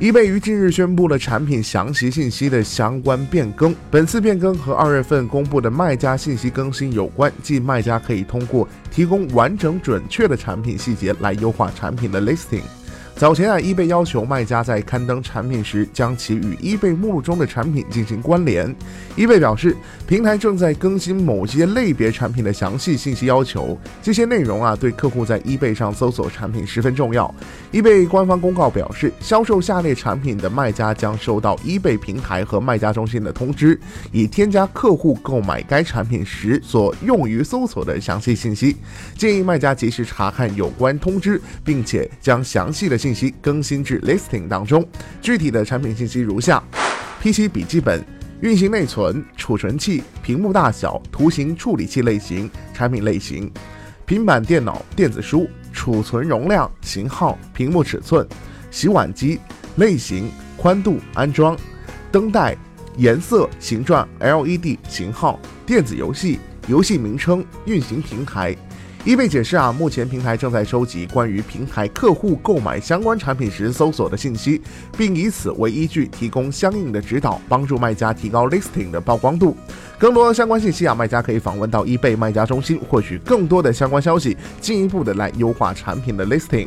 易贝于近日宣布了产品详细信息的相关变更。本次变更和二月份公布的卖家信息更新有关，即卖家可以通过提供完整准确的产品细节来优化产品的 listing。早前啊，易贝要求卖家在刊登产品时，将其与易贝目录中的产品进行关联。易贝表示，平台正在更新某些类别产品的详细信息要求，这些内容啊，对客户在易贝上搜索产品十分重要。易贝官方公告表示，销售下列产品的卖家将收到易贝平台和卖家中心的通知，以添加客户购买该产品时所用于搜索的详细信息。建议卖家及时查看有关通知，并且将详细的信。信息更新至 listing 当中，具体的产品信息如下：PC 笔记本、运行内存、储存器、屏幕大小、图形处理器类型、产品类型、平板电脑、电子书、储存容量、型号、屏幕尺寸、洗碗机类型、宽度、安装、灯带、颜色、形状、LED 型号、电子游戏、游戏名称、运行平台。易贝解释啊，目前平台正在收集关于平台客户购买相关产品时搜索的信息，并以此为依据提供相应的指导，帮助卖家提高 listing 的曝光度。更多相关信息啊，卖家可以访问到易贝卖家中心，获取更多的相关消息，进一步的来优化产品的 listing。